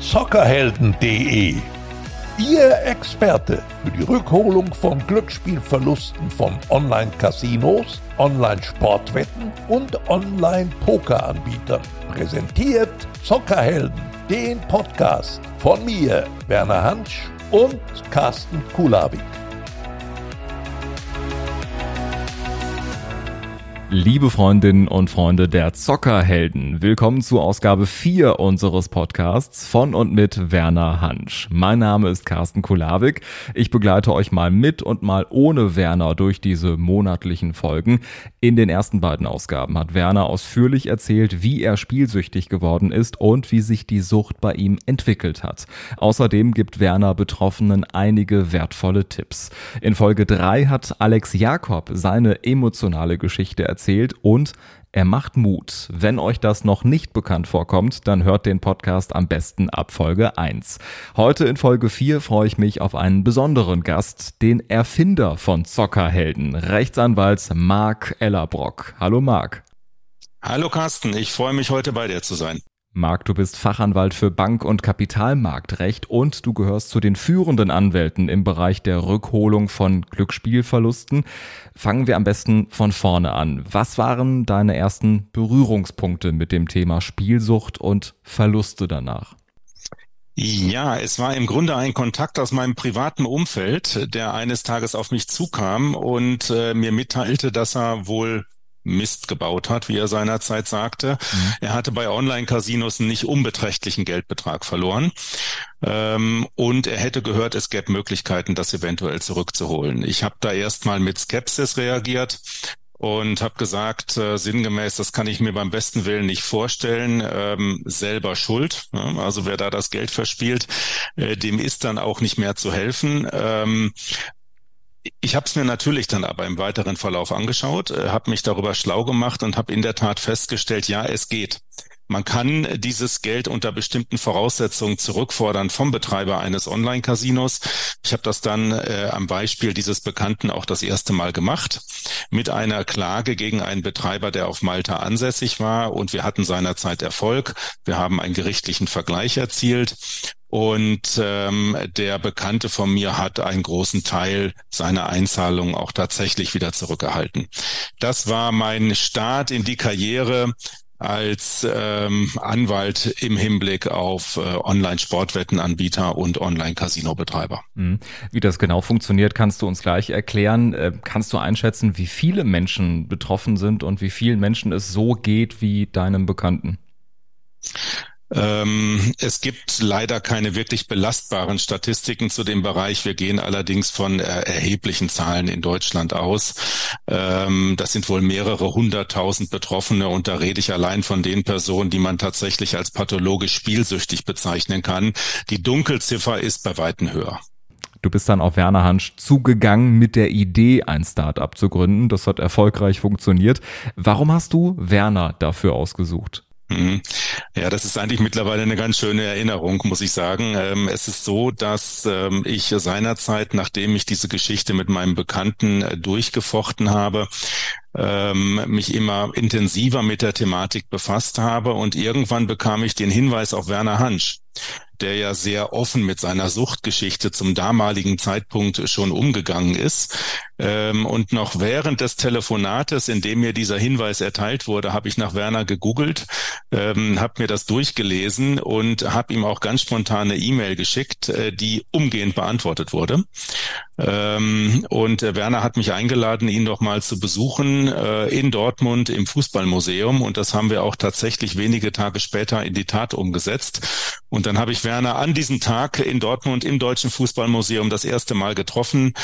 zockerhelden.de. Ihr Experte für die Rückholung von Glücksspielverlusten von Online-Casinos, Online-Sportwetten und Online-Poker-Anbietern. Präsentiert Zockerhelden, den Podcast von mir, Werner Hansch und Carsten Kulawik. Liebe Freundinnen und Freunde der Zockerhelden, willkommen zu Ausgabe 4 unseres Podcasts von und mit Werner Hansch. Mein Name ist Carsten Kulawik. Ich begleite euch mal mit und mal ohne Werner durch diese monatlichen Folgen. In den ersten beiden Ausgaben hat Werner ausführlich erzählt, wie er spielsüchtig geworden ist und wie sich die Sucht bei ihm entwickelt hat. Außerdem gibt Werner Betroffenen einige wertvolle Tipps. In Folge 3 hat Alex Jakob seine emotionale Geschichte erzählt erzählt und er macht Mut. Wenn euch das noch nicht bekannt vorkommt, dann hört den Podcast am besten ab Folge 1. Heute in Folge 4 freue ich mich auf einen besonderen Gast, den Erfinder von Zockerhelden, Rechtsanwalt Marc Ellerbrock. Hallo Marc. Hallo Carsten, ich freue mich heute bei dir zu sein. Marc, du bist Fachanwalt für Bank- und Kapitalmarktrecht und du gehörst zu den führenden Anwälten im Bereich der Rückholung von Glücksspielverlusten. Fangen wir am besten von vorne an. Was waren deine ersten Berührungspunkte mit dem Thema Spielsucht und Verluste danach? Ja, es war im Grunde ein Kontakt aus meinem privaten Umfeld, der eines Tages auf mich zukam und äh, mir mitteilte, dass er wohl Mist gebaut hat, wie er seinerzeit sagte. Mhm. Er hatte bei Online-Casinos einen nicht unbeträchtlichen Geldbetrag verloren. Ähm, und er hätte gehört, es gäbe Möglichkeiten, das eventuell zurückzuholen. Ich habe da erstmal mit Skepsis reagiert und habe gesagt, äh, sinngemäß, das kann ich mir beim besten Willen nicht vorstellen, ähm, selber schuld. Ja, also wer da das Geld verspielt, äh, dem ist dann auch nicht mehr zu helfen. Ähm, ich habe es mir natürlich dann aber im weiteren Verlauf angeschaut, äh, habe mich darüber schlau gemacht und habe in der Tat festgestellt, ja, es geht. Man kann dieses Geld unter bestimmten Voraussetzungen zurückfordern vom Betreiber eines Online-Casinos. Ich habe das dann äh, am Beispiel dieses Bekannten auch das erste Mal gemacht mit einer Klage gegen einen Betreiber, der auf Malta ansässig war und wir hatten seinerzeit Erfolg. Wir haben einen gerichtlichen Vergleich erzielt und ähm, der Bekannte von mir hat einen großen Teil seiner Einzahlungen auch tatsächlich wieder zurückerhalten. Das war mein Start in die Karriere als ähm, Anwalt im Hinblick auf äh, Online-Sportwettenanbieter und Online-Casino-Betreiber. Mhm. Wie das genau funktioniert, kannst du uns gleich erklären. Äh, kannst du einschätzen, wie viele Menschen betroffen sind und wie vielen Menschen es so geht wie deinem Bekannten? Ähm, es gibt leider keine wirklich belastbaren Statistiken zu dem Bereich. Wir gehen allerdings von äh, erheblichen Zahlen in Deutschland aus. Ähm, das sind wohl mehrere hunderttausend Betroffene und da rede ich allein von den Personen, die man tatsächlich als pathologisch spielsüchtig bezeichnen kann. Die Dunkelziffer ist bei weitem höher. Du bist dann auf Werner Hansch zugegangen mit der Idee, ein Startup zu gründen. Das hat erfolgreich funktioniert. Warum hast du Werner dafür ausgesucht? Mhm. Ja, das ist eigentlich mittlerweile eine ganz schöne Erinnerung, muss ich sagen. Ähm, es ist so, dass ähm, ich seinerzeit, nachdem ich diese Geschichte mit meinem Bekannten äh, durchgefochten habe, ähm, mich immer intensiver mit der Thematik befasst habe und irgendwann bekam ich den Hinweis auf Werner Hansch der ja sehr offen mit seiner Suchtgeschichte zum damaligen Zeitpunkt schon umgegangen ist. Ähm, und noch während des Telefonates, in dem mir dieser Hinweis erteilt wurde, habe ich nach Werner gegoogelt, ähm, habe mir das durchgelesen und habe ihm auch ganz spontan eine E-Mail geschickt, äh, die umgehend beantwortet wurde. Ähm, und äh, Werner hat mich eingeladen, ihn doch mal zu besuchen äh, in Dortmund im Fußballmuseum. Und das haben wir auch tatsächlich wenige Tage später in die Tat umgesetzt. Und dann habe ich Werner an diesem Tag in Dortmund im Deutschen Fußballmuseum das erste Mal getroffen.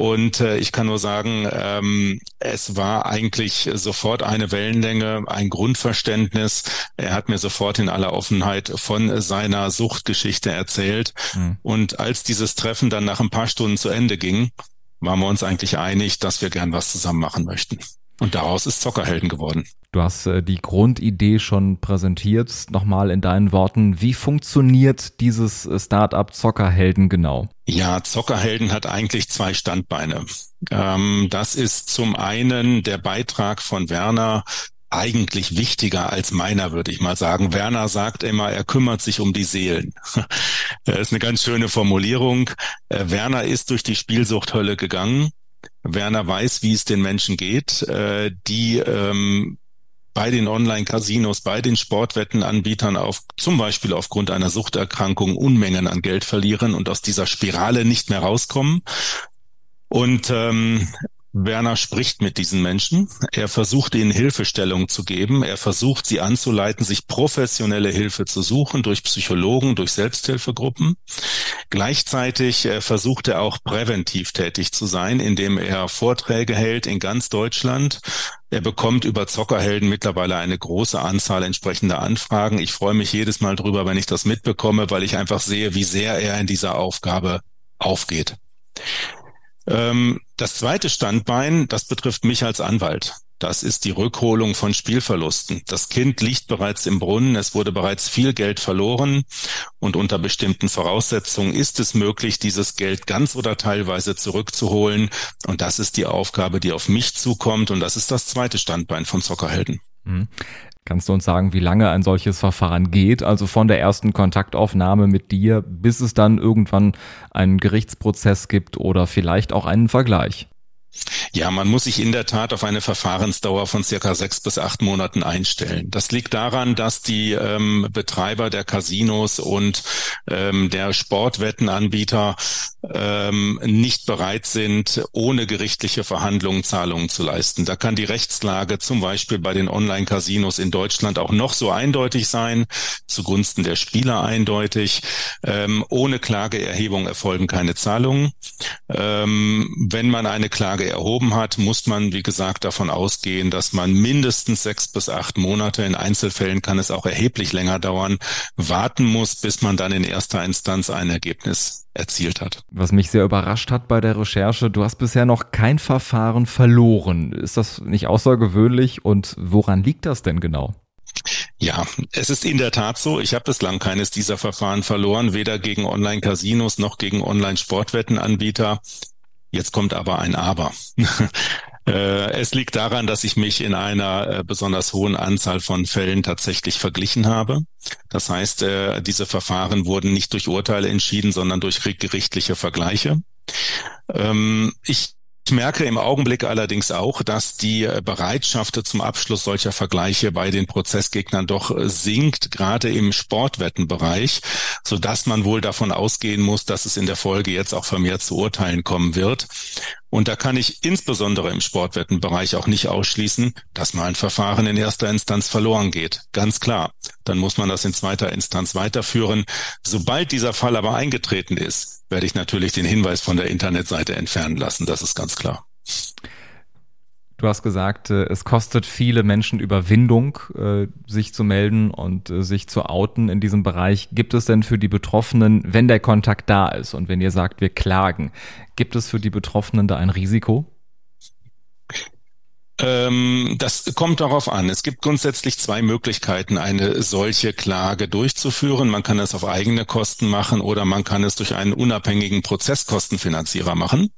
Und äh, ich kann nur sagen, ähm, es war eigentlich sofort eine Wellenlänge, ein Grundverständnis. Er hat mir sofort in aller Offenheit von seiner Suchtgeschichte erzählt. Mhm. Und als dieses Treffen dann nach ein paar Stunden zu Ende ging, waren wir uns eigentlich einig, dass wir gern was zusammen machen möchten. Und daraus ist Zockerhelden geworden. Du hast äh, die Grundidee schon präsentiert. Nochmal in deinen Worten. Wie funktioniert dieses äh, Startup Zockerhelden genau? Ja, Zockerhelden hat eigentlich zwei Standbeine. Ähm, das ist zum einen der Beitrag von Werner eigentlich wichtiger als meiner, würde ich mal sagen. Werner sagt immer, er kümmert sich um die Seelen. das ist eine ganz schöne Formulierung. Äh, Werner ist durch die Spielsuchthölle gegangen. Werner weiß, wie es den Menschen geht, äh, die ähm, bei den Online-Casinos, bei den Sportwettenanbietern auf, zum Beispiel aufgrund einer Suchterkrankung Unmengen an Geld verlieren und aus dieser Spirale nicht mehr rauskommen. Und ähm, Werner spricht mit diesen Menschen. Er versucht ihnen Hilfestellung zu geben. Er versucht sie anzuleiten, sich professionelle Hilfe zu suchen durch Psychologen, durch Selbsthilfegruppen. Gleichzeitig äh, versucht er auch präventiv tätig zu sein, indem er Vorträge hält in ganz Deutschland. Er bekommt über Zockerhelden mittlerweile eine große Anzahl entsprechender Anfragen. Ich freue mich jedes Mal drüber, wenn ich das mitbekomme, weil ich einfach sehe, wie sehr er in dieser Aufgabe aufgeht. Ähm, das zweite Standbein, das betrifft mich als Anwalt. Das ist die Rückholung von Spielverlusten. Das Kind liegt bereits im Brunnen, es wurde bereits viel Geld verloren und unter bestimmten Voraussetzungen ist es möglich, dieses Geld ganz oder teilweise zurückzuholen. Und das ist die Aufgabe, die auf mich zukommt und das ist das zweite Standbein von Zockerhelden. Kannst du uns sagen, wie lange ein solches Verfahren geht? Also von der ersten Kontaktaufnahme mit dir, bis es dann irgendwann einen Gerichtsprozess gibt oder vielleicht auch einen Vergleich? Ja, man muss sich in der Tat auf eine Verfahrensdauer von circa sechs bis acht Monaten einstellen. Das liegt daran, dass die ähm, Betreiber der Casinos und ähm, der Sportwettenanbieter ähm, nicht bereit sind, ohne gerichtliche Verhandlungen Zahlungen zu leisten. Da kann die Rechtslage zum Beispiel bei den Online-Casinos in Deutschland auch noch so eindeutig sein, zugunsten der Spieler eindeutig. Ähm, ohne Klageerhebung erfolgen keine Zahlungen. Ähm, wenn man eine Klage erhoben hat, muss man, wie gesagt, davon ausgehen, dass man mindestens sechs bis acht Monate, in Einzelfällen kann es auch erheblich länger dauern, warten muss, bis man dann in erster Instanz ein Ergebnis erzielt hat. Was mich sehr überrascht hat bei der Recherche, du hast bisher noch kein Verfahren verloren. Ist das nicht außergewöhnlich und woran liegt das denn genau? Ja, es ist in der Tat so. Ich habe bislang keines dieser Verfahren verloren, weder gegen Online-Casinos noch gegen Online-Sportwettenanbieter. Jetzt kommt aber ein Aber. Äh, es liegt daran, dass ich mich in einer äh, besonders hohen Anzahl von Fällen tatsächlich verglichen habe. Das heißt, äh, diese Verfahren wurden nicht durch Urteile entschieden, sondern durch gerichtliche Vergleiche. Ähm, ich ich merke im Augenblick allerdings auch, dass die Bereitschaft zum Abschluss solcher Vergleiche bei den Prozessgegnern doch sinkt, gerade im Sportwettenbereich, so dass man wohl davon ausgehen muss, dass es in der Folge jetzt auch vermehrt zu Urteilen kommen wird. Und da kann ich insbesondere im Sportwettenbereich auch nicht ausschließen, dass mal ein Verfahren in erster Instanz verloren geht. Ganz klar. Dann muss man das in zweiter Instanz weiterführen. Sobald dieser Fall aber eingetreten ist, werde ich natürlich den Hinweis von der Internetseite entfernen lassen. Das ist ganz klar. Du hast gesagt, äh, es kostet viele Menschen Überwindung, äh, sich zu melden und äh, sich zu outen in diesem Bereich. Gibt es denn für die Betroffenen, wenn der Kontakt da ist und wenn ihr sagt, wir klagen, gibt es für die Betroffenen da ein Risiko? Ähm, das kommt darauf an. Es gibt grundsätzlich zwei Möglichkeiten, eine solche Klage durchzuführen. Man kann es auf eigene Kosten machen oder man kann es durch einen unabhängigen Prozesskostenfinanzierer machen.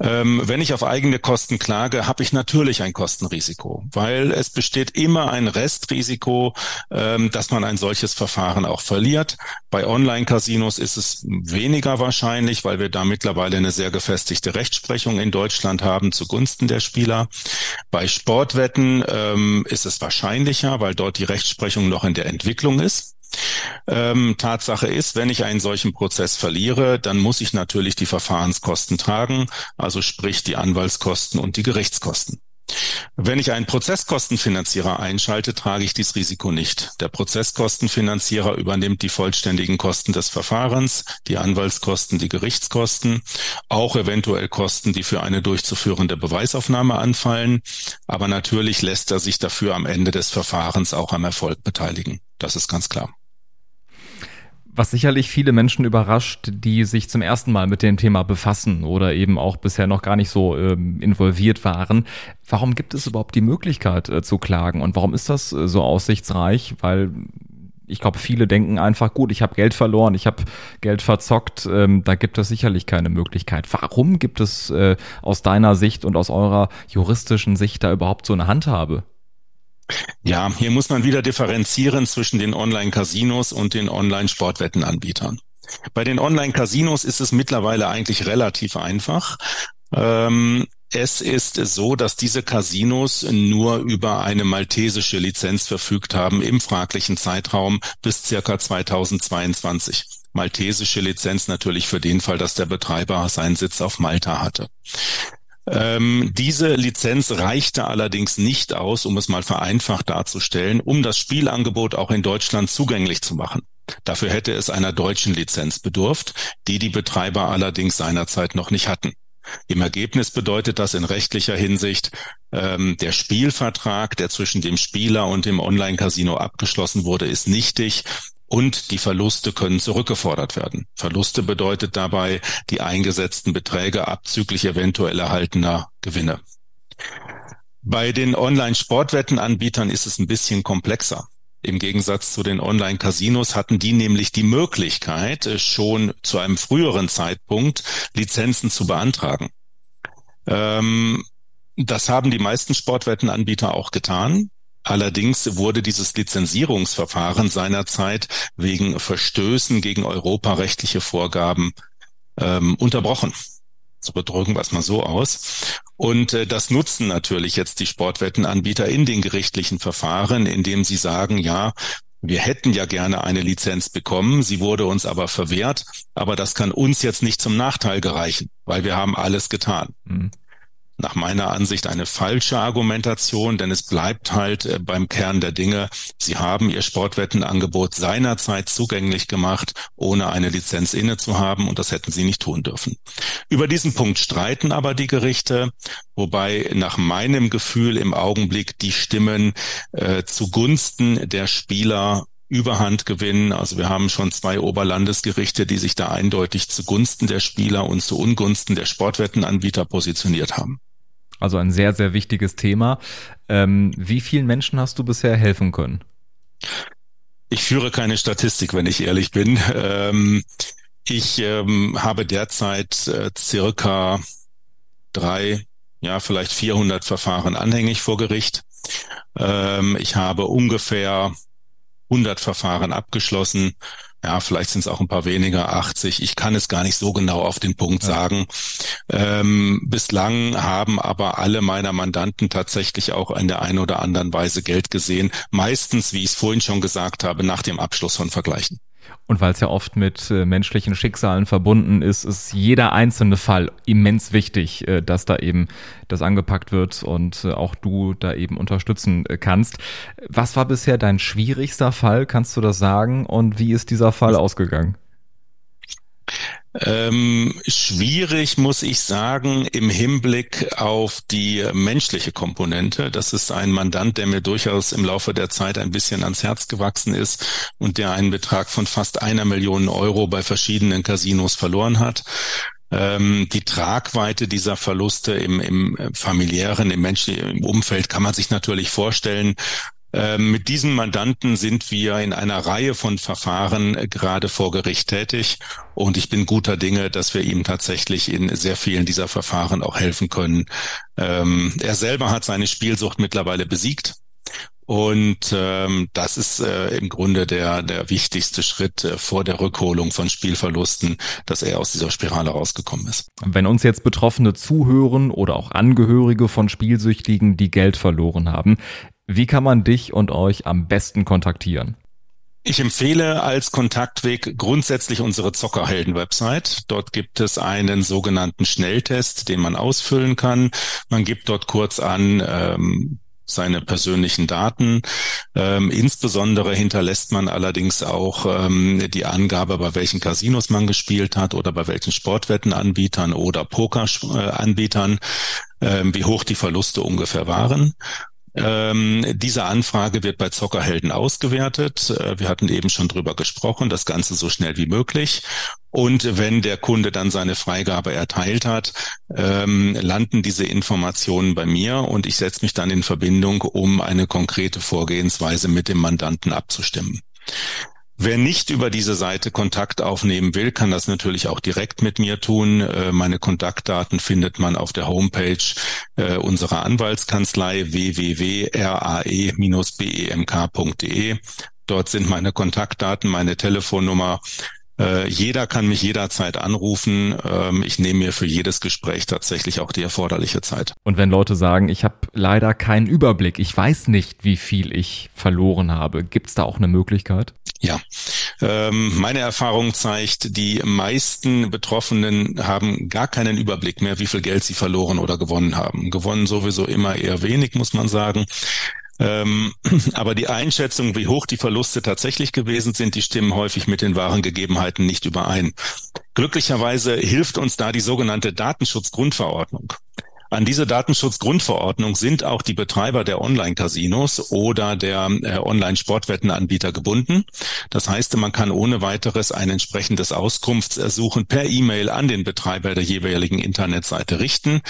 Ähm, wenn ich auf eigene Kosten klage, habe ich natürlich ein Kostenrisiko, weil es besteht immer ein Restrisiko, ähm, dass man ein solches Verfahren auch verliert. Bei Online-Casinos ist es weniger wahrscheinlich, weil wir da mittlerweile eine sehr gefestigte Rechtsprechung in Deutschland haben zugunsten der Spieler. Bei Sportwetten ähm, ist es wahrscheinlicher, weil dort die Rechtsprechung noch in der Entwicklung ist. Ähm, Tatsache ist, wenn ich einen solchen Prozess verliere, dann muss ich natürlich die Verfahrenskosten tragen, also sprich die Anwaltskosten und die Gerichtskosten. Wenn ich einen Prozesskostenfinanzierer einschalte, trage ich dieses Risiko nicht. Der Prozesskostenfinanzierer übernimmt die vollständigen Kosten des Verfahrens, die Anwaltskosten, die Gerichtskosten, auch eventuell Kosten, die für eine durchzuführende Beweisaufnahme anfallen. Aber natürlich lässt er sich dafür am Ende des Verfahrens auch am Erfolg beteiligen. Das ist ganz klar. Was sicherlich viele Menschen überrascht, die sich zum ersten Mal mit dem Thema befassen oder eben auch bisher noch gar nicht so ähm, involviert waren. Warum gibt es überhaupt die Möglichkeit äh, zu klagen und warum ist das äh, so aussichtsreich? Weil ich glaube, viele denken einfach, gut, ich habe Geld verloren, ich habe Geld verzockt, ähm, da gibt es sicherlich keine Möglichkeit. Warum gibt es äh, aus deiner Sicht und aus eurer juristischen Sicht da überhaupt so eine Handhabe? Ja, hier muss man wieder differenzieren zwischen den Online-Casinos und den Online-Sportwettenanbietern. Bei den Online-Casinos ist es mittlerweile eigentlich relativ einfach. Ähm, es ist so, dass diese Casinos nur über eine maltesische Lizenz verfügt haben im fraglichen Zeitraum bis circa 2022. Maltesische Lizenz natürlich für den Fall, dass der Betreiber seinen Sitz auf Malta hatte. Ähm, diese Lizenz reichte allerdings nicht aus, um es mal vereinfacht darzustellen, um das Spielangebot auch in Deutschland zugänglich zu machen. Dafür hätte es einer deutschen Lizenz bedurft, die die Betreiber allerdings seinerzeit noch nicht hatten. Im Ergebnis bedeutet das in rechtlicher Hinsicht, ähm, der Spielvertrag, der zwischen dem Spieler und dem Online-Casino abgeschlossen wurde, ist nichtig und die Verluste können zurückgefordert werden. Verluste bedeutet dabei die eingesetzten Beträge abzüglich eventuell erhaltener Gewinne. Bei den Online-Sportwettenanbietern ist es ein bisschen komplexer. Im Gegensatz zu den Online-Casinos hatten die nämlich die Möglichkeit, äh, schon zu einem früheren Zeitpunkt Lizenzen zu beantragen. Ähm, das haben die meisten Sportwettenanbieter auch getan. Allerdings wurde dieses Lizenzierungsverfahren seinerzeit wegen Verstößen gegen europarechtliche Vorgaben ähm, unterbrochen. So bedrücken wir es mal so aus. Und äh, das nutzen natürlich jetzt die Sportwettenanbieter in den gerichtlichen Verfahren, indem sie sagen, ja, wir hätten ja gerne eine Lizenz bekommen, sie wurde uns aber verwehrt, aber das kann uns jetzt nicht zum Nachteil gereichen, weil wir haben alles getan. Mhm nach meiner Ansicht eine falsche Argumentation, denn es bleibt halt äh, beim Kern der Dinge. Sie haben ihr Sportwettenangebot seinerzeit zugänglich gemacht, ohne eine Lizenz inne zu haben und das hätten sie nicht tun dürfen. Über diesen Punkt streiten aber die Gerichte, wobei nach meinem Gefühl im Augenblick die Stimmen äh, zugunsten der Spieler Überhand gewinnen. Also wir haben schon zwei Oberlandesgerichte, die sich da eindeutig zugunsten der Spieler und zu Ungunsten der Sportwettenanbieter positioniert haben. Also ein sehr, sehr wichtiges Thema. Ähm, wie vielen Menschen hast du bisher helfen können? Ich führe keine Statistik, wenn ich ehrlich bin. Ähm, ich ähm, habe derzeit äh, circa drei, ja vielleicht 400 Verfahren anhängig vor Gericht. Ähm, ich habe ungefähr 100 Verfahren abgeschlossen. Ja, vielleicht sind es auch ein paar weniger, 80. Ich kann es gar nicht so genau auf den Punkt ja. sagen. Ähm, bislang haben aber alle meiner Mandanten tatsächlich auch in der einen oder anderen Weise Geld gesehen. Meistens, wie ich es vorhin schon gesagt habe, nach dem Abschluss von Vergleichen. Und weil es ja oft mit äh, menschlichen Schicksalen verbunden ist, ist jeder einzelne Fall immens wichtig, äh, dass da eben das angepackt wird und äh, auch du da eben unterstützen äh, kannst. Was war bisher dein schwierigster Fall? Kannst du das sagen? Und wie ist dieser Fall ausgegangen? Ähm, schwierig, muss ich sagen, im Hinblick auf die menschliche Komponente. Das ist ein Mandant, der mir durchaus im Laufe der Zeit ein bisschen ans Herz gewachsen ist und der einen Betrag von fast einer Million Euro bei verschiedenen Casinos verloren hat. Ähm, die Tragweite dieser Verluste im, im familiären, im menschlichen Umfeld kann man sich natürlich vorstellen. Ähm, mit diesem Mandanten sind wir in einer Reihe von Verfahren äh, gerade vor Gericht tätig und ich bin guter Dinge, dass wir ihm tatsächlich in sehr vielen dieser Verfahren auch helfen können. Ähm, er selber hat seine Spielsucht mittlerweile besiegt. Und ähm, das ist äh, im Grunde der, der wichtigste Schritt äh, vor der Rückholung von Spielverlusten, dass er aus dieser Spirale rausgekommen ist. Wenn uns jetzt Betroffene zuhören oder auch Angehörige von Spielsüchtigen, die Geld verloren haben, wie kann man dich und euch am besten kontaktieren? Ich empfehle als Kontaktweg grundsätzlich unsere Zockerhelden-Website. Dort gibt es einen sogenannten Schnelltest, den man ausfüllen kann. Man gibt dort kurz an, ähm, seine persönlichen Daten. Ähm, insbesondere hinterlässt man allerdings auch ähm, die Angabe, bei welchen Casinos man gespielt hat oder bei welchen Sportwettenanbietern oder Pokeranbietern, äh, wie hoch die Verluste ungefähr waren. Ähm, diese Anfrage wird bei Zockerhelden ausgewertet. Äh, wir hatten eben schon drüber gesprochen, das Ganze so schnell wie möglich. Und wenn der Kunde dann seine Freigabe erteilt hat, ähm, landen diese Informationen bei mir und ich setze mich dann in Verbindung, um eine konkrete Vorgehensweise mit dem Mandanten abzustimmen. Wer nicht über diese Seite Kontakt aufnehmen will, kann das natürlich auch direkt mit mir tun. Äh, meine Kontaktdaten findet man auf der Homepage äh, unserer Anwaltskanzlei www.rae-bemk.de. Dort sind meine Kontaktdaten, meine Telefonnummer äh, jeder kann mich jederzeit anrufen. Ähm, ich nehme mir für jedes Gespräch tatsächlich auch die erforderliche Zeit. Und wenn Leute sagen, ich habe leider keinen Überblick, ich weiß nicht, wie viel ich verloren habe, gibt es da auch eine Möglichkeit? Ja, ähm, meine Erfahrung zeigt, die meisten Betroffenen haben gar keinen Überblick mehr, wie viel Geld sie verloren oder gewonnen haben. Gewonnen sowieso immer eher wenig, muss man sagen. Ähm, aber die Einschätzung, wie hoch die Verluste tatsächlich gewesen sind, die stimmen häufig mit den wahren Gegebenheiten nicht überein. Glücklicherweise hilft uns da die sogenannte Datenschutzgrundverordnung. An diese Datenschutzgrundverordnung sind auch die Betreiber der Online-Casinos oder der äh, Online-Sportwettenanbieter gebunden. Das heißt, man kann ohne weiteres ein entsprechendes Auskunftsersuchen per E-Mail an den Betreiber der jeweiligen Internetseite richten.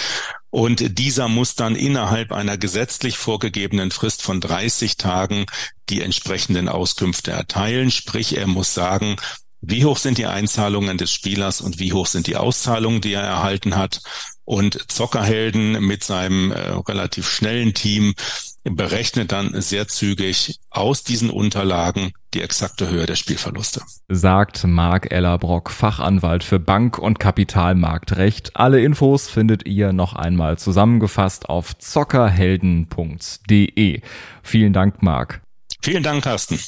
Und dieser muss dann innerhalb einer gesetzlich vorgegebenen Frist von 30 Tagen die entsprechenden Auskünfte erteilen. Sprich, er muss sagen, wie hoch sind die Einzahlungen des Spielers und wie hoch sind die Auszahlungen, die er erhalten hat. Und Zockerhelden mit seinem äh, relativ schnellen Team berechnet dann sehr zügig aus diesen Unterlagen die exakte Höhe der Spielverluste. Sagt Marc Ellerbrock, Fachanwalt für Bank- und Kapitalmarktrecht. Alle Infos findet ihr noch einmal zusammengefasst auf zockerhelden.de. Vielen Dank, Marc. Vielen Dank, Carsten.